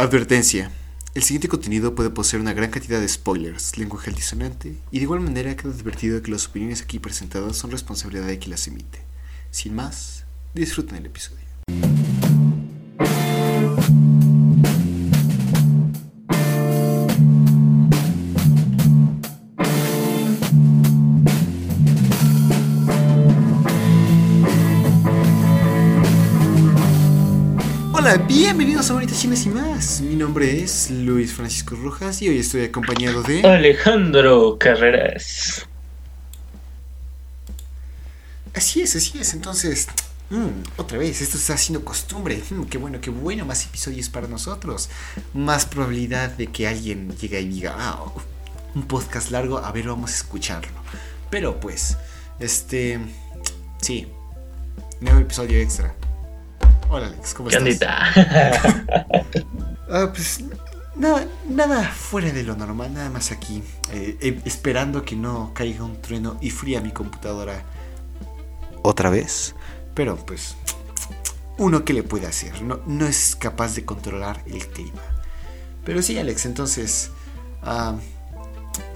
Advertencia. El siguiente contenido puede poseer una gran cantidad de spoilers, lenguaje altisonante, y de igual manera queda advertido que las opiniones aquí presentadas son responsabilidad de quien las emite. Sin más, disfruten el episodio. Hola, bienvenidos a Bonitas Chinas y más. Mi nombre es Luis Francisco Rojas y hoy estoy acompañado de... Alejandro Carreras. Así es, así es. Entonces, mm, otra vez, esto está haciendo costumbre. Mm, qué bueno, qué bueno, más episodios para nosotros. Más probabilidad de que alguien llegue y diga, ah, un podcast largo, a ver, vamos a escucharlo. Pero pues, este, sí, nuevo episodio extra. Hola Alex, ¿cómo ¿Qué estás? ondita? Ah, pues nada, nada fuera de lo normal, nada más aquí, eh, eh, esperando que no caiga un trueno y fría mi computadora otra vez. Pero pues, uno que le puede hacer, no, no es capaz de controlar el clima. Pero sí, Alex, entonces, ah,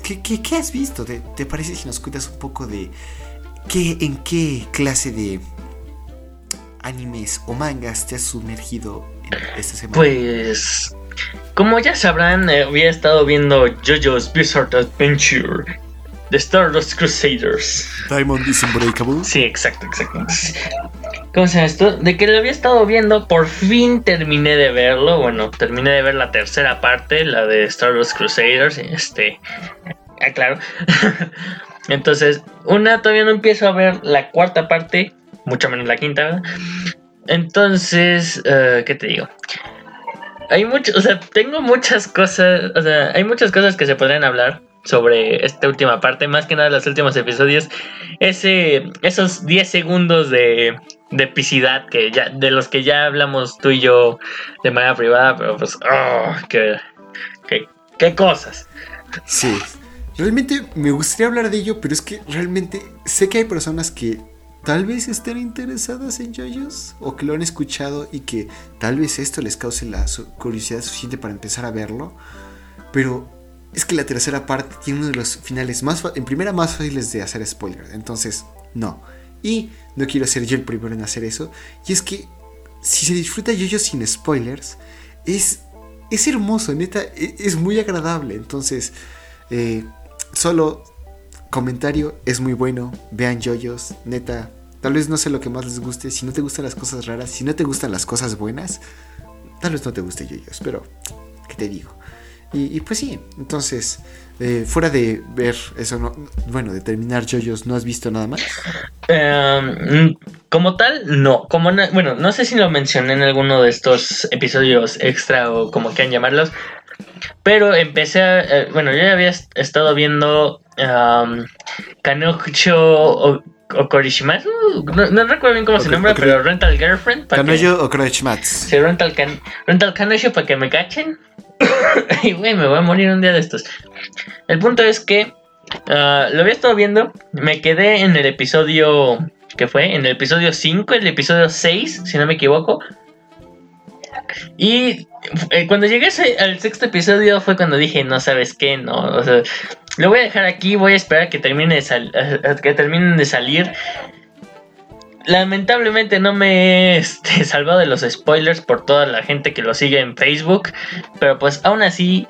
¿qué, qué, qué has visto? ¿Te, te parece si nos cuentas un poco de qué, en qué clase de animes o mangas te has sumergido en esta semana? Pues, como ya sabrán, eh, había estado viendo JoJo's Bizarre Adventure de Stardust Crusaders. Diamond is Unbreakable. Sí, exacto, exacto. ¿Cómo se llama esto? De que lo había estado viendo, por fin terminé de verlo. Bueno, terminé de ver la tercera parte, la de Stardust Crusaders. Este, ah, claro. Entonces, una todavía no empiezo a ver la cuarta parte, mucho menos la quinta. Entonces, eh, ¿qué te digo? Hay mucho, o sea, tengo muchas cosas, o sea, hay muchas cosas que se podrían hablar sobre esta última parte, más que nada los últimos episodios. Ese, esos 10 segundos de, de epicidad que ya, de los que ya hablamos tú y yo de manera privada, pero pues, oh, qué, qué cosas. Sí. Realmente me gustaría hablar de ello, pero es que realmente sé que hay personas que tal vez estén interesadas en JoJo's o que lo han escuchado y que tal vez esto les cause la curiosidad suficiente para empezar a verlo. Pero es que la tercera parte tiene uno de los finales más, en primera, más fáciles de hacer spoiler. Entonces, no. Y no quiero ser yo el primero en hacer eso. Y es que si se disfruta JoJo sin spoilers, es, es hermoso, neta, e- es muy agradable. Entonces, eh, solo comentario, es muy bueno. Vean JoJo's, neta. Tal vez no sé lo que más les guste. Si no te gustan las cosas raras, si no te gustan las cosas buenas, tal vez no te guste JoJo's, pero ¿qué te digo? Y, y pues sí, entonces, eh, fuera de ver eso, no, bueno, de terminar JoJo's, ¿no has visto nada más? Em, como tal, no. Como bueno, no sé si lo mencioné en alguno de estos episodios extra o como quieran llamarlos. Pero empecé a. eh, bueno, yo ya había est- estado viendo. Um, Kanocho o- Okorishimasu. No, no recuerdo bien cómo se nombra, ok. pero Rental Girlfriend. Kanojo o Kroichmats. Sí, Rental, can, rental Kanojo para que me cachen. y güey, me voy a morir un día de estos. El punto es que ah, lo había estado viendo. Me quedé en el episodio. que fue? En el episodio 5, el episodio 6, si no me equivoco. Y eh, cuando llegué al sexto episodio fue cuando dije, no sabes qué, no. O sea, lo voy a dejar aquí, voy a esperar a que termine de, sal- a que terminen de salir. Lamentablemente no me he este, salvado de los spoilers por toda la gente que lo sigue en Facebook. Pero pues aún así.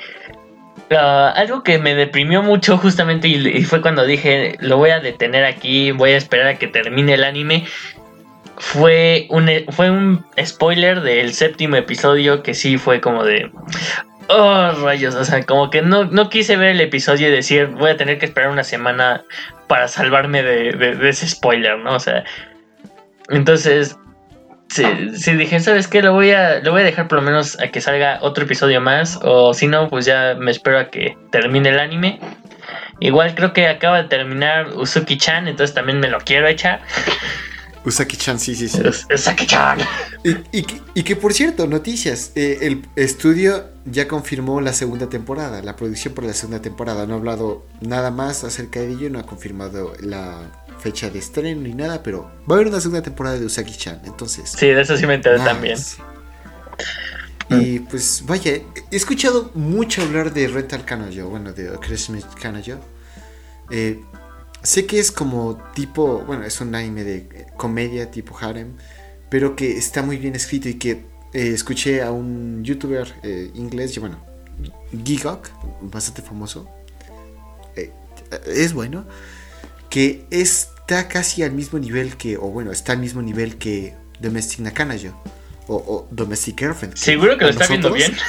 ah, algo que me deprimió mucho justamente y, fue cuando dije lo voy a detener aquí, voy a esperar a que termine el anime. Fue un, fue un spoiler del séptimo episodio que sí fue como de... Oh, rayos, o sea, como que no, no quise ver el episodio y decir voy a tener que esperar una semana para salvarme de ese spoiler, ¿no? O sea, entonces, sí, sí dije, ¿sabes qué? Lo voy, a, lo voy a dejar por lo menos a que salga otro episodio más. O si no, pues ya me espero a que termine el anime. Igual creo que acaba de terminar Uzuki-chan, entonces también me lo quiero echar. Usaki-chan, sí, sí, sí. Us- Uzuki-chan. Y, y que- y que por cierto, noticias. eh, el estudio ya confirmó la segunda temporada, la producción por la segunda temporada. No ha hablado nada más acerca de ello, no ha confirmado la fecha de estreno ni nada, pero va a haber una segunda temporada de Usagi-chan. Entonces, Sí, de eso sí me enteré nice. también. Y pues vaya, he escuchado mucho hablar de Rental Kanojo, bueno, de Christmas Kanojo. Eh, sé que es como tipo, bueno, es un anime de comedia tipo harem, pero que está muy bien escrito y que eh, escuché a un youtuber eh, inglés, bueno, Gigok, bastante famoso, eh, es bueno, que está casi al mismo nivel que, o bueno, está al mismo nivel que Domestic Nakanayo o, o Domestic Girlfriend. ¿Seguro que lo está viendo bien?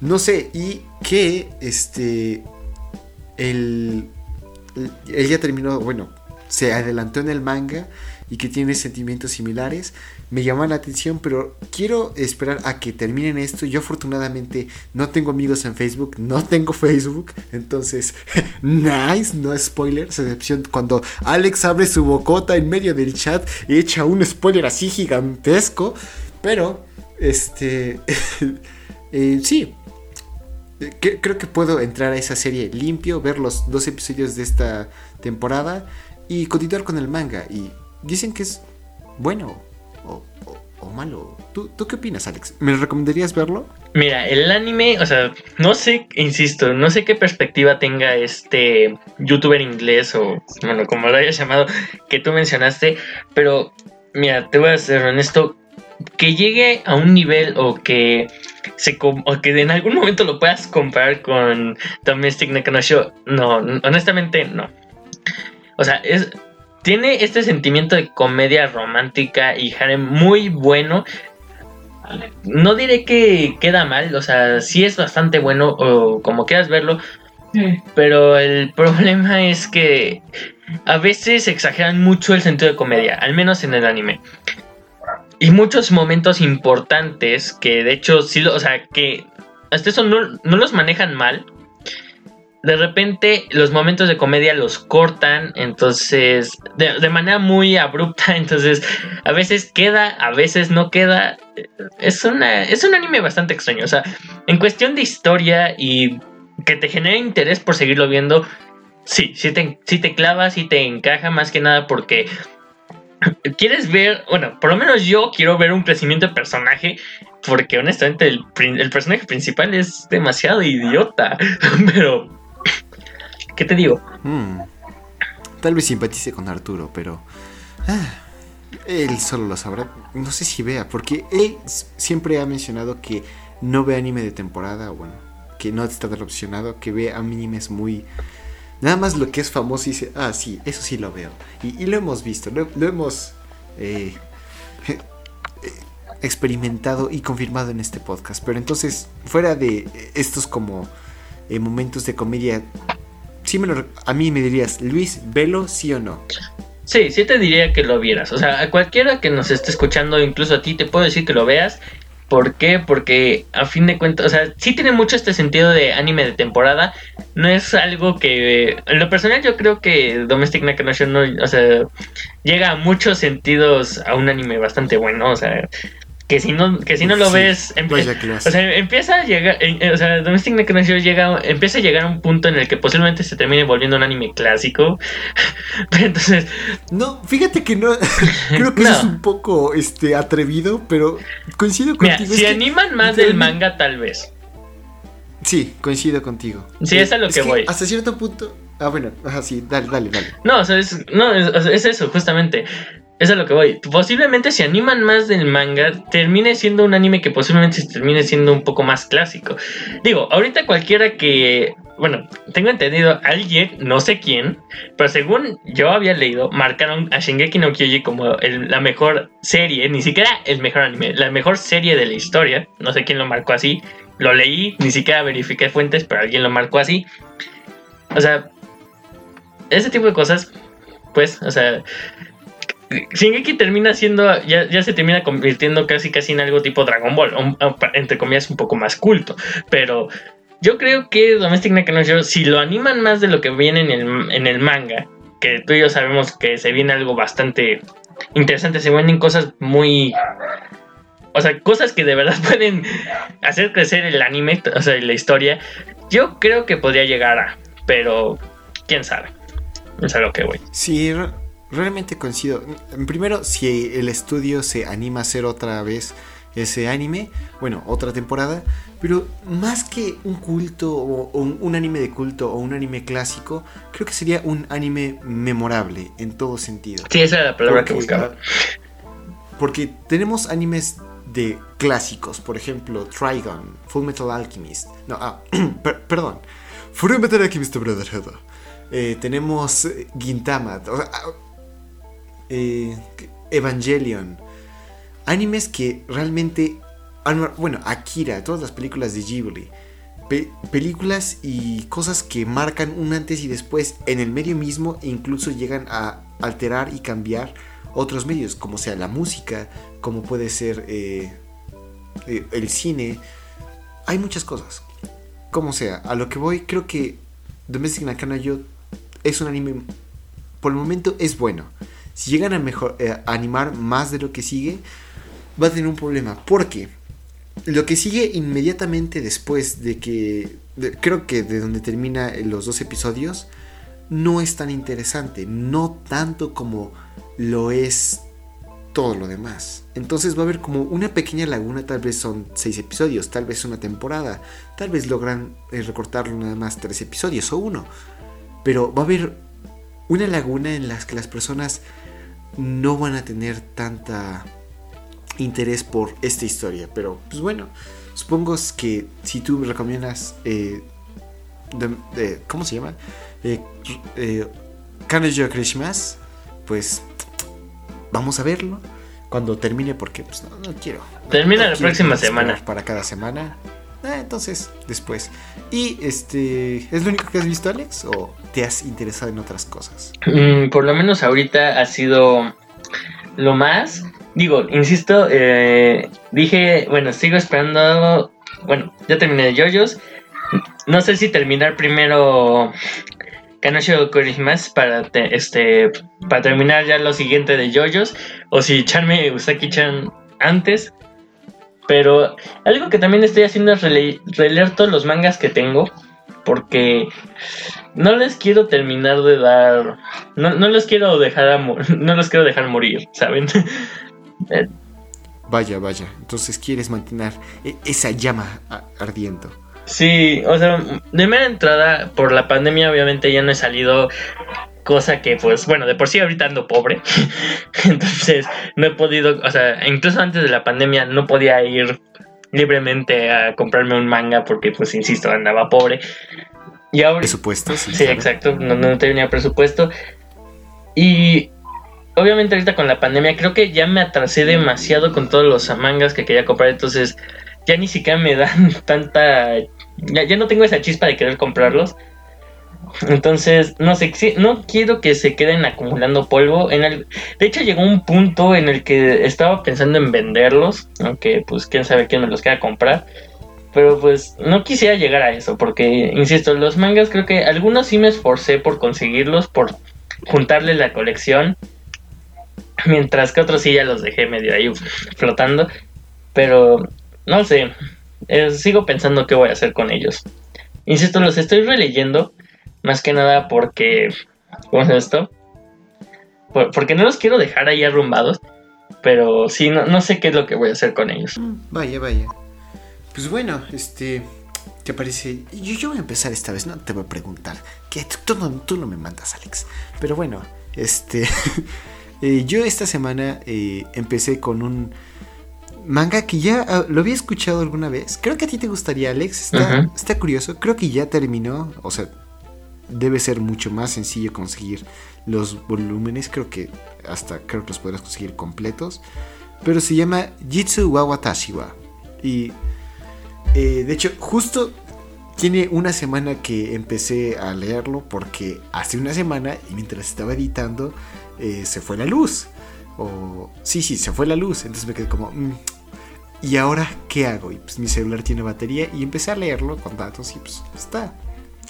No sé, y que este. El. Él ya terminó, bueno, se adelantó en el manga y que tiene sentimientos similares. Me llama la atención, pero quiero esperar a que terminen esto. Yo afortunadamente no tengo amigos en Facebook, no tengo Facebook, entonces, nice, no spoilers, excepción cuando Alex abre su bocota en medio del chat y echa un spoiler así gigantesco, pero, este, eh, sí. Creo que puedo entrar a esa serie limpio, ver los dos episodios de esta temporada y continuar con el manga. Y dicen que es bueno o, o, malo. ¿Tú, ¿Tú, qué opinas, Alex? ¿Me recomendarías verlo? Mira, el anime, o sea, no sé, insisto, no sé qué perspectiva tenga este youtuber inglés o, bueno, como lo hayas llamado, que tú mencionaste, pero mira, te voy a ser honesto, que llegue a un nivel o que se o que en algún momento lo puedas comparar con Domestic Show no, honestamente no. O sea, es tiene este sentimiento de comedia romántica y harem muy bueno. No diré que queda mal, o sea, sí es bastante bueno, o como quieras verlo. Pero el problema es que a veces exageran mucho el sentido de comedia, al menos en el anime. Y muchos momentos importantes que de hecho sí, o sea, que hasta eso no, no los manejan mal, de repente los momentos de comedia los cortan, entonces, de, manera muy abrupta, entonces, a veces queda, a veces no queda. Es, una, es un anime bastante extraño, o sea, en cuestión de historia y que te genera interés por seguirlo viendo, sí, sí te, sí te clava, sí te encaja más que nada porque quieres ver, bueno, por lo menos yo quiero ver un crecimiento de personaje porque honestamente el, el personaje principal es demasiado idiota, pero ¿Qué te digo? Hmm. Tal vez simpatice con Arturo, pero... Ah, él solo lo sabrá. No sé si vea, porque él siempre ha mencionado que no ve anime de temporada, bueno, que no está opcionado, que ve animes muy... Nada más lo que es famoso y dice, ah, sí, eso sí lo veo. Y, lo hemos visto, lo, hemos eh, experimentado y confirmado en este podcast. Pero entonces, fuera de estos como eh, momentos de comedia sí me lo, a mí me dirías, Luis, velo, sí o no. Sí, sí te diría que lo vieras. O sea, a cualquiera que nos esté escuchando, incluso a ti, te puedo decir que lo veas. ¿Por qué? Porque a fin de cuentas, o sea, sí tiene mucho este sentido de anime de temporada. No es algo que, en lo personal, yo creo que Domestic Nakanoshi no, o sea, llega a muchos sentidos a un anime bastante bueno. O sea, que si no que si no lo ves o sea empieza a llegar eh, o sea Domestic Necromancer llega empieza a llegar a un punto en el que posiblemente se termine volviendo un anime clásico. Pero entonces no fíjate que no creo que es un poco este atrevido pero coincido contigo si animan más del manga tal vez. Sí coincido contigo. Sí es a lo que, voy. hasta cierto punto Ah, bueno, ajá, sí, dale, dale, dale. No, o sea, es, no, es eso, justamente. Es lo que voy. Posiblemente si animan más del manga, termine siendo un anime que posiblemente termine siendo un poco más clásico. Digo, ahorita cualquiera que. Bueno, tengo entendido, alguien, no sé quién, pero según yo había leído, marcaron a Shingeki no Kyoji como la mejor serie, ni siquiera el mejor anime, la mejor serie de la historia. No sé quién lo marcó así. Lo leí, ni siquiera verifiqué fuentes, pero alguien lo marcó así. O sea, ese tipo de cosas, pues, o sea, Shingeki termina siendo, ya, ya, se termina convirtiendo casi casi en algo tipo Dragon Ball, entre comillas un poco más culto, pero yo creo que Domestic Nakanojo, si lo animan más de lo que viene en el, en el manga, que tú y yo sabemos que se viene algo bastante interesante, se vienen cosas muy... O sea, cosas que de verdad pueden hacer crecer el anime, o sea, la historia. Yo creo que podría llegar a, pero quién sabe. Es lo que voy. Sí, realmente coincido. Primero, si el estudio se anima a hacer otra vez ese anime, bueno, otra temporada, pero más que un culto o, un, anime de culto o un anime clásico, creo que sería un anime memorable en todo sentido. Sí, esa era la palabra que buscaba. Porque tenemos animes de clásicos, por ejemplo, Trigon, Full Metal Alchemist, no, ah, perdón, Full Metal Alchemist Brotherhood. Eh, tenemos Gintama, ah, eh, Evangelion, animes que realmente bueno, Akira, todas las películas de Ghibli, películas y cosas que marcan un antes y después en el medio mismo e incluso llegan a alterar y cambiar otros medios, como sea la música, como puede ser eh, eh, el cine, hay muchas cosas. Como sea, a lo que voy, creo que Domestic Nakana yo es un anime, por el momento es bueno. Si llegan eh, a animar más de lo que sigue, va a tener un problema. Porque lo que sigue inmediatamente después de que, creo que de donde termina los dos episodios, no es tan interesante. No tanto como lo es todo lo demás. Entonces va a haber como una pequeña laguna, tal vez son seis episodios, tal vez una temporada, tal vez logran eh, recortarlo nada más tres episodios o uno. Pero va a haber una laguna en la que las personas no van a tener tanta interés por esta historia. Pero, pues bueno, supongo que si tú me recomiendas, eh, ¿cómo se llama? Eh, eh, Christmas, pues vamos a verlo cuando termine porque pues no, quiero. Termina la próxima semana. Para cada semana. Ah, entonces, después. ¿Y este es lo único que has visto, Alex? ¿O te has interesado en otras cosas? Mm, por lo menos ahorita ha sido lo más. Digo, insisto, eh, dije, bueno, sigo esperando. Bueno, ya terminé de JoJo's. No sé si terminar primero Kanoshio Kurihimas para este para terminar ya lo siguiente de JoJo's o si echarme Usaki-chan antes. Pero algo que también estoy haciendo es releer todos los mangas que tengo porque no les quiero terminar de dar no, no les quiero dejar no los quiero dejar morir, ¿saben? Vaya, vaya. Entonces quieres mantener e-, esa llama ardiendo. Sí, o sea, de mera entrada, por la pandemia obviamente ya no he salido, cosa que pues bueno, de por sí ahorita ando pobre, entonces no he podido, o sea, incluso antes de la pandemia no podía ir libremente a comprarme un manga porque pues insisto, andaba pobre. Y ahora... Presupuesto, sí. Sí, exacto, no, no tenía presupuesto. Y obviamente ahorita con la pandemia creo que ya me atrasé demasiado con todos los mangas que quería comprar, entonces ya ni siquiera me dan tanta... Ya, no tengo esa chispa de querer comprarlos. Entonces, no sé, no quiero que se queden acumulando polvo. En el, de hecho, llegó un punto en el que estaba pensando en venderlos, aunque pues quién sabe quién me los quiera comprar. Pero pues no quisiera llegar a eso, porque, insisto, los mangas creo que algunos sí me esforcé por conseguirlos, por juntarle la colección. Mientras que otros sí ya los dejé medio ahí flotando. Pero no sé. Eh, sigo pensando qué voy a hacer con ellos. Insisto, los estoy releyendo. Más que nada porque. ¿Cómo es esto? porque no los quiero dejar ahí arrumbados. Pero sí, no, sé qué es lo que voy a hacer con ellos. Mm, vaya, vaya. Pues bueno, este. ¿Te parece? Yo, yo voy a empezar esta vez, no te voy a preguntar. Que tú, tú no me mandas, Alex. Pero bueno, este. Eh, yo esta semana eh, empecé con un manga que ya ah, lo había escuchado alguna vez. Creo que a ti te gustaría, Alex. Está, curioso. Creo que ya terminó. O sea, debe ser mucho más sencillo conseguir los volúmenes. Creo que hasta creo que los podrás conseguir completos. Pero se llama Jitsu wa Watashiwa. Y eh, de hecho, justo tiene una semana que empecé a leerlo porque hace una semana, y mientras estaba editando, eh, se fue la luz. O sí, sí, se fue la luz. Entonces me quedé como, mm, ¿y ahora qué hago? Y pues mi celular tiene batería y empecé a leerlo con datos y pues está.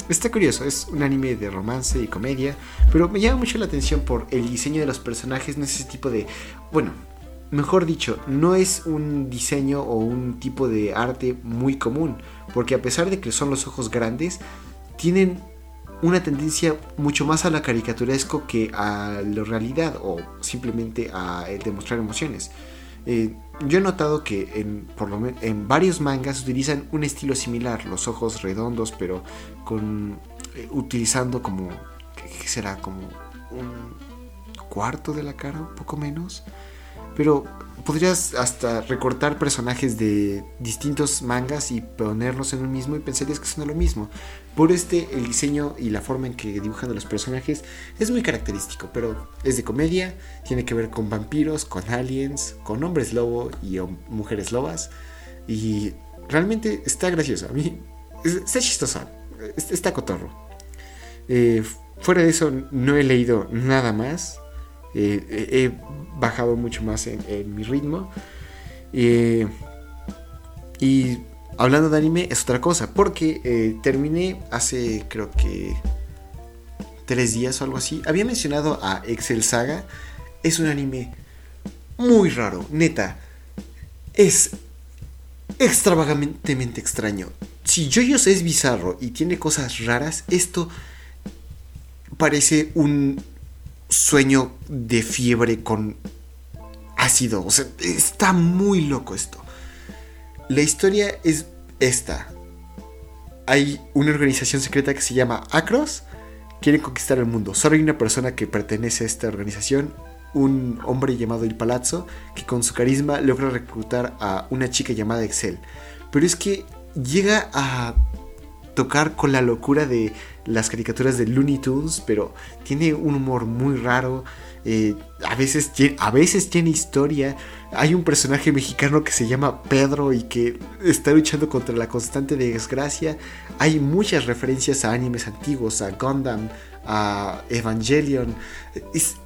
Está curioso, es un anime de romance y comedia, pero me llama mucho la atención por el diseño de los personajes, no es ese tipo de... Bueno, mejor dicho, no es un diseño o un tipo de arte muy común, porque a pesar de que son los ojos grandes, tienen una tendencia mucho más a la caricaturesco que a la realidad o simplemente a demostrar emociones. Eh, yo he notado que en, por lo en varios mangas utilizan un estilo similar, los ojos redondos, pero con eh, utilizando como, ¿qué será? Como un cuarto de la cara, un poco menos. Pero podrías hasta recortar personajes de distintos mangas y ponerlos en un mismo y pensarías que son lo mismo. Por este, el diseño y la forma en que dibujan a los personajes es muy característico, pero es de comedia, tiene que ver con vampiros, con aliens, con hombres lobo y mujeres lobas. Y realmente está gracioso. A mí está chistoso, está cotorro. Eh, fuera de eso, no he leído nada más. Eh, he bajado mucho más en, mi ritmo. Eh, y hablando de anime es otra cosa, porque eh, terminé hace creo que tres días o algo así. Había mencionado a Excel Saga. Es un anime muy raro, neta. Es extravagantemente extraño. Si JoJo's es bizarro y tiene cosas raras, esto parece un sueño de fiebre con ácido. O sea, está muy loco esto. La historia es esta. Hay una organización secreta que se llama Acros. Quiere conquistar el mundo. Solo hay una persona que pertenece a esta organización. Un hombre llamado El Palazzo. Que con su carisma logra reclutar a una chica llamada Excel. Pero es que llega a tocar con la locura de las caricaturas de Looney Tunes, pero tiene un humor muy raro. Eh, a, veces, a veces tiene historia. Hay un personaje mexicano que se llama Pedro y que está luchando contra la constante desgracia. Hay muchas referencias a animes antiguos, a Gundam, a Evangelion. Es,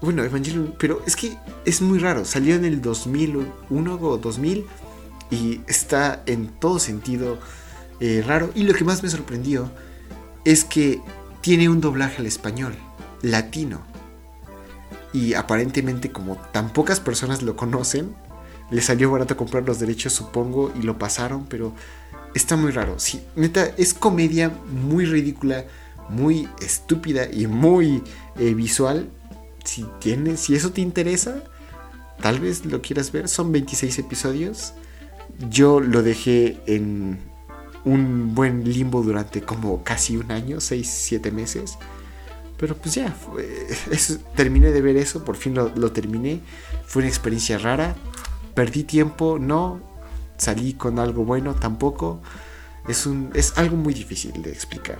bueno, Evangelion, pero es que es muy raro. Salió en el 2001 o 2000 y está en todo sentido eh, raro. Y lo que más me sorprendió es que tiene un doblaje al español, latino. Y aparentemente como tan pocas personas lo conocen, le salió barato comprar los derechos supongo y lo pasaron, pero está muy raro. Sí, neta, es comedia muy ridícula, muy estúpida y muy eh, visual. Si, tienes, si eso te interesa, tal vez lo quieras ver. Son 26 episodios. Yo lo dejé en un buen limbo durante como casi un año, 6, 7 meses. Pero pues ya, terminé de ver eso, por fin lo, terminé. Fue una experiencia rara. Perdí tiempo, no. Salí con algo bueno, tampoco. Es, un, es algo muy difícil de explicar.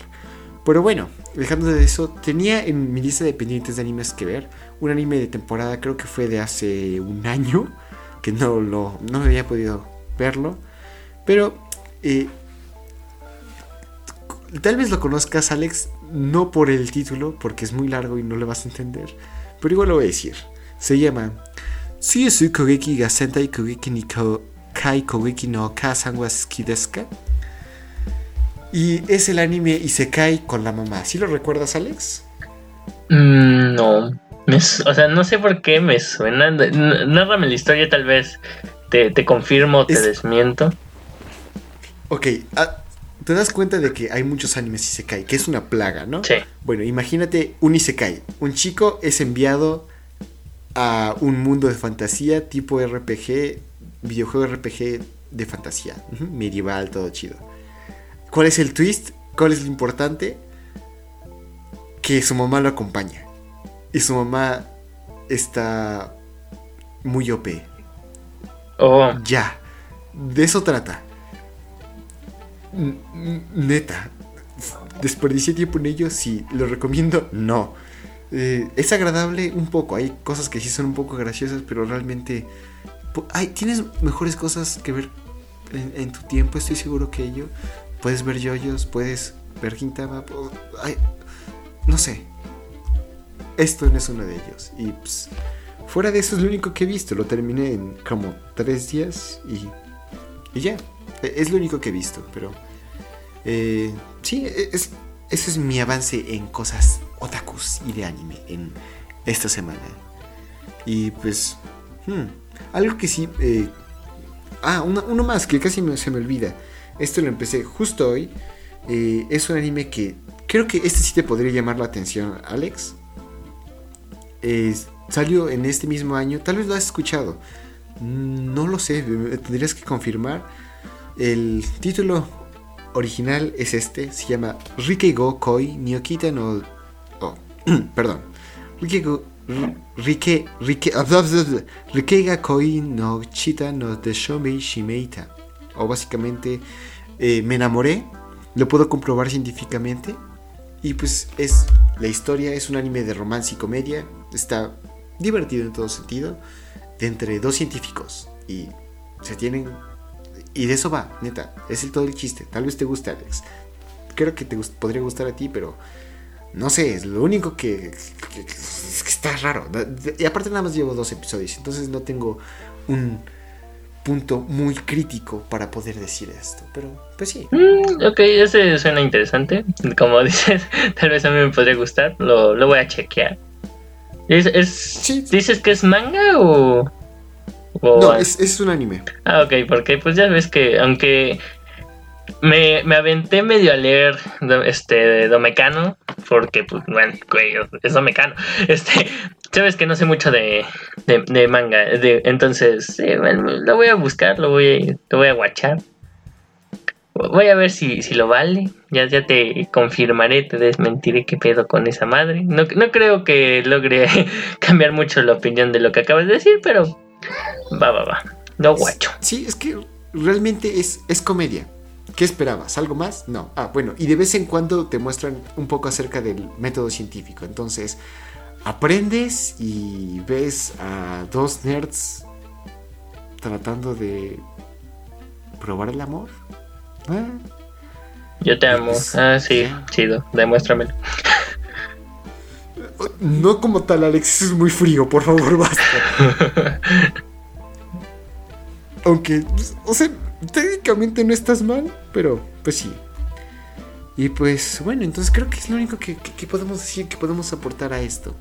Pero bueno, dejando de eso, tenía en mi lista de pendientes de animes que ver un anime de temporada, creo que fue de hace un año, que no, lo, no había podido verlo. Pero eh, Tal vez lo conozcas, Alex, no por el título, porque es muy largo y no lo vas a entender, pero igual lo voy a decir. Se llama Suyesu Kogeki ga Sentai Kogeki ni Kai Kogeki no Kasan wa Deska. Y es el anime y se cae con la mamá. ¿Sí lo recuerdas, Alex? Mm, no. o sea, no sé por qué me suena. Nárrame la historia, tal vez te, te confirmo, te desmiento. Ok, ah, te das cuenta de que hay muchos animes Isekai, que es una plaga, ¿no? Sí. Bueno, imagínate un Isekai. Un chico es enviado a un mundo de fantasía tipo RPG, videojuego RPG de fantasía, medieval, todo chido. ¿Cuál es el twist? ¿Cuál es lo importante? Que su mamá lo acompaña. Y su mamá está muy OP. Oh. Ya. De eso trata neta, desperdicié tiempo en ello, sí, lo recomiendo, no. Eh, es agradable un poco, hay cosas que sí son un poco graciosas, pero realmente hay, tienes mejores cosas que ver en, tu tiempo, estoy seguro que ello. Puedes ver yoyos, puedes ver Quintana, no sé. Esto no es uno de ellos. Y pues, fuera de eso es lo único que he visto. Lo terminé en como tres días y, y ya. E, es lo único que he visto, pero... Eh, sí, e, es, ese es mi avance en cosas otakus y de anime en esta semana. Y pues... Hmm, algo que sí... Eh, ah, uno, más que casi se me olvida. Esto lo empecé justo hoy. Eh, es un anime que creo que este sí te podría llamar la atención, Alex. salió en este mismo año, tal vez lo has escuchado. No lo sé, tendrías que confirmar. El título original es este, se llama Rikeigo Koi Nyokita no... Oh, perdón. Rikeigo... Rike... Rike... Rikeiga Koi no Chita no Deshomei Shimeita. O básicamente, eh, me enamoré, lo puedo comprobar científicamente. Y pues es la historia, es un anime de romance y comedia. Está divertido en todo sentido. De entre dos científicos. Y se tienen y de eso va, neta. Es el todo el chiste. Tal vez te guste, Alex. Creo que te podría gustar a ti, pero no sé, es lo único que, está raro. Y aparte nada más llevo dos episodios, entonces no tengo un punto muy crítico para poder decir esto. Pero, pues sí. Mm, ok, ese suena interesante. Como dices, tal vez a mí me podría gustar. Lo, voy a chequear. ¿Es, ¿Dices que es manga o...? No, es, un anime. Ah, ok, porque pues ya ves que aunque me, aventé medio a leer este Domecano, porque pues bueno, es Domecano. Este, sabes que no sé mucho de, manga, de, entonces lo voy a buscar, lo voy, lo voy a guachar. Voy a ver si, si lo vale. Ya, ya te confirmaré, te desmentiré qué pedo con esa madre. No, no creo que logre cambiar mucho la opinión de lo que acabas de decir, pero Va, va, va. No guacho. Sí, es que realmente es, es comedia. ¿Qué esperabas? ¿Algo más? No. Ah, bueno, y de vez en cuando te muestran un poco acerca del método científico. Entonces, aprendes y ves a dos nerds tratando de probar el amor. Ah. Yo te amo. Pues, ah, sí, chido. Demuéstramelo. No como tal, Alex, es muy frío, por favor, basta. Aunque, pues, o sea, técnicamente no estás mal, pero pues sí. Y pues bueno, entonces creo que es lo único que, podemos decir, que podemos aportar a esto.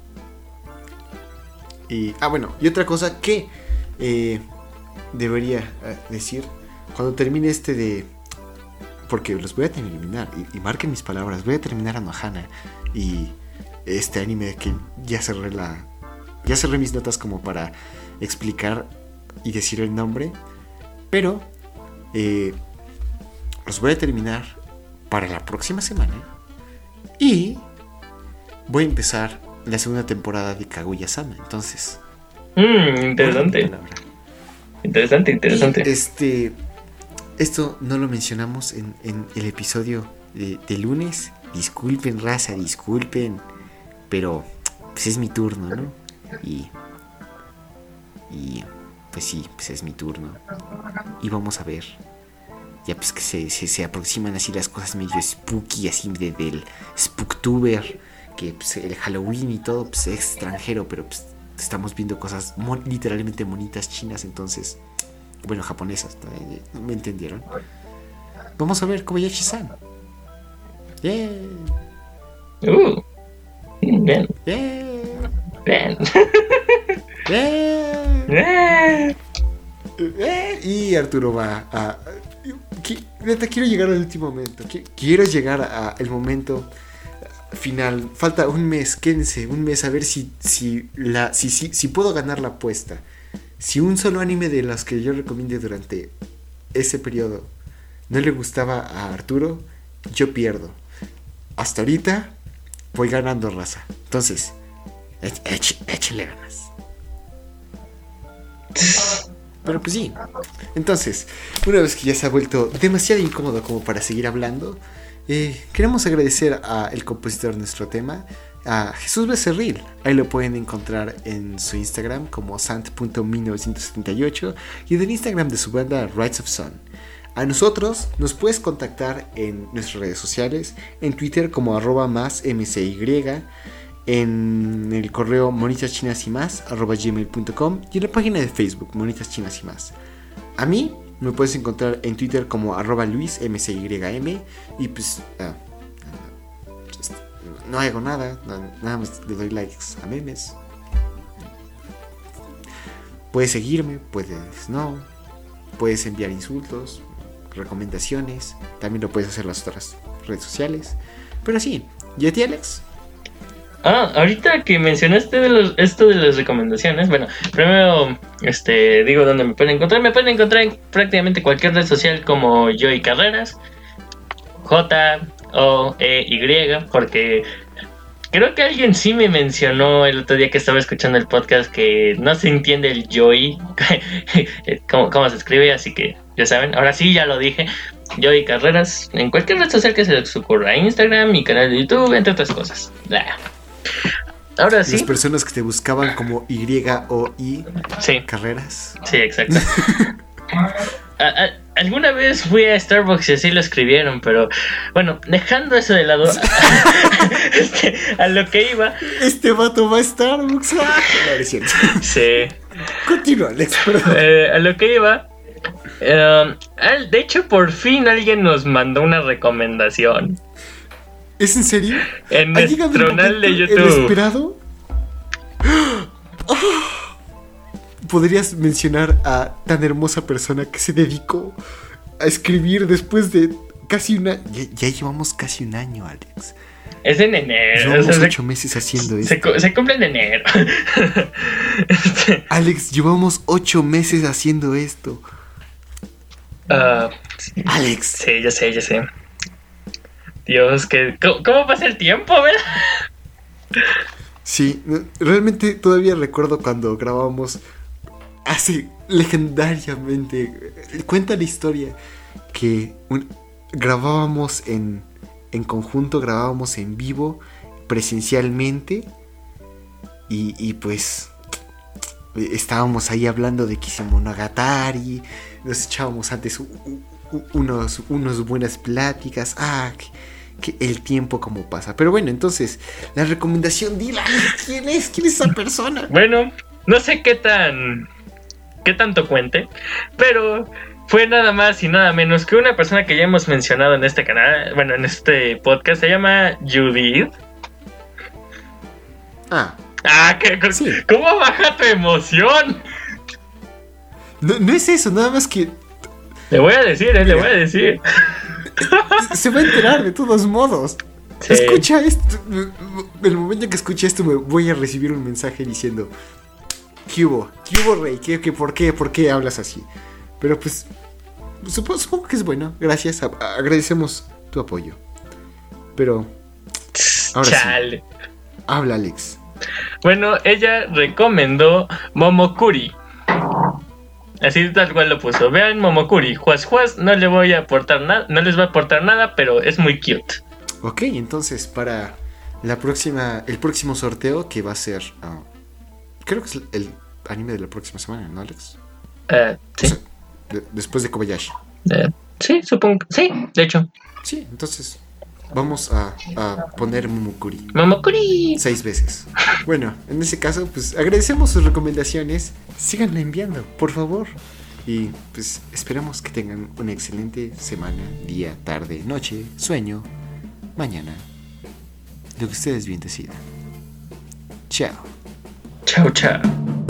Y, ah, bueno, y otra cosa que eh, debería eh, decir, cuando termine este de... Porque los voy a terminar, y, marquen mis palabras, voy a terminar a Nohana y este anime que ya cerré la... Ya cerré mis notas como para explicar y decir el nombre. Pero eh, los voy a terminar para la próxima semana. Y voy a empezar la segunda temporada de Kaguya-sama. Entonces. Mmm, interesante. Interesante, interesante. este. Esto no lo mencionamos en, el episodio de, de, lunes. Disculpen, raza, disculpen. Pero pues es mi turno, ¿no? Y. Y. Pues sí, pues es mi turno. Y vamos a ver. Ya pues que se, se, aproximan así las cosas medio spooky, así de, del Spooktuber. Que pues, el Halloween y todo, pues es extranjero, pero pues estamos viendo cosas literalmente monitas chinas, entonces. Bueno, japonesas, ¿me entendieron? Vamos a ver Kobayashi-san. Yeah. Uh. Bien. Bien. Y Arturo va a. Neta, quiero llegar al último momento. Quiero llegar al momento final. Falta un mes, quédense, un mes a ver si, si, la, si, si, si puedo ganar la apuesta. Si un solo anime de los que yo recomiende durante ese periodo no le gustaba a Arturo, yo pierdo. Hasta ahorita voy ganando raza. Entonces, échale ganas. Pero pues sí. Entonces, una vez que ya se ha vuelto demasiado incómodo como para seguir hablando, eh, queremos agradecer al compositor de nuestro tema, a Jesús Becerril. Ahí lo pueden encontrar en su Instagram como sant.1978 y en el Instagram de su banda Rights of Sun. A nosotros nos puedes contactar en nuestras redes sociales, en Twitter como arroba más mcy, en el correo monitas chinas y más gmail.com y en la página de Facebook monitas chinas y más. A mí me puedes encontrar en Twitter como arroba luis mcym y pues ah, no hago nada, nada más le doy likes a memes. Puedes seguirme, puedes no, puedes enviar insultos, recomendaciones. También lo puedes hacer en las otras redes sociales. Pero sí, ¿y a Alex? Ah, ahorita que mencionaste de los, esto de las recomendaciones, bueno, primero este digo dónde me pueden encontrar. Me pueden encontrar en prácticamente cualquier red social como Joy Carreras, J O E Y, porque creo que alguien sí me mencionó el otro día que estaba escuchando el podcast que no se entiende el Joy, cómo, cómo se escribe, así que ya saben, ahora sí ya lo dije. Joy Carreras en cualquier red social que se les ocurra, Instagram, mi canal de YouTube, entre otras cosas. Blah. Ahora sí. Las personas que te buscaban como Y o I Sí, carreras. sí, exacto. A- a- alguna vez fui a Starbucks y así lo escribieron, pero bueno, dejando eso de lado, este, a lo que iba, Este vato va a Starbucks. Ah, no, sí, Continúa, Alex, eh, a lo que iba, al- de hecho por fin alguien nos mandó una recomendación ¿Es en serio? en ¿Ha llegado el nuestro canal de YouTube. esperado? Ah. ¿Podrías mencionar a tan hermosa persona que se dedicó a escribir después de casi una... Ya, ya llevamos casi un año, Alex. Es en enero, o Llevamos se- ocho meses haciendo se, esto. se cumple en enero. Este, Alex, llevamos ocho meses haciendo esto. Ah, Alex, Sí, ya sé, ya sé. Dios, que ¿cómo, cómo pasa el tiempo, verdad? sí, realmente todavía recuerdo cuando grabamos hace legendariamente. Cuenta la historia que un- grabábamos en, en conjunto, grabábamos en vivo, presencialmente. Y, y pues estábamos ahí hablando de Kisimonogatari. Nos echábamos antes unos, unos buenas pláticas. Ah, que, que el tiempo como pasa. Pero bueno, entonces, la recomendación, dila, ¿quién es? ¿Quién es esa persona? Bueno, no sé qué tan. qué tanto cuente, pero fue nada más y nada menos que una persona que ya hemos mencionado en este canal, bueno, en este podcast, se llama Judith. Ah, Ah, que, Sí. ¿cómo baja tu emoción? no, no es eso, nada más que Le voy a decir, eh, le voy a decir. se va a enterar de todos modos. Sí. Escucha esto. El momento que escuche esto me voy a recibir un mensaje diciendo ¿Qué hubo? ¿Qué hubo, Rey? ¿Qué, qué, por, qué, ¿Por qué hablas así? Pero pues supongo, supongo que es bueno. Gracias. a- agradecemos tu apoyo. Pero Ahora sí. Chale. habla, Alex. Bueno, ella recomendó Momokuri. Así tal cual lo puso. Vean Momokuri. Juas Juas no le voy a aportar nada, no les va a aportar nada, pero es muy cute. Ok, entonces para la próxima, el próximo sorteo que va a ser, ah, creo que es el anime de la próxima semana, ¿no, Alex? Eh, sí, O sea, de- después de Kobayashi. Eh, sí, supongo. Sí, de hecho. Sí, entonces vamos a, a poner Momokuri Momokuri. seis veces. Bueno, en ese caso, pues agradecemos sus recomendaciones. Síganla enviando, por favor. Y pues esperamos que tengan una excelente semana, día, tarde, noche, sueño, mañana. Lo que ustedes bien decidan. Chao. Chao, chao.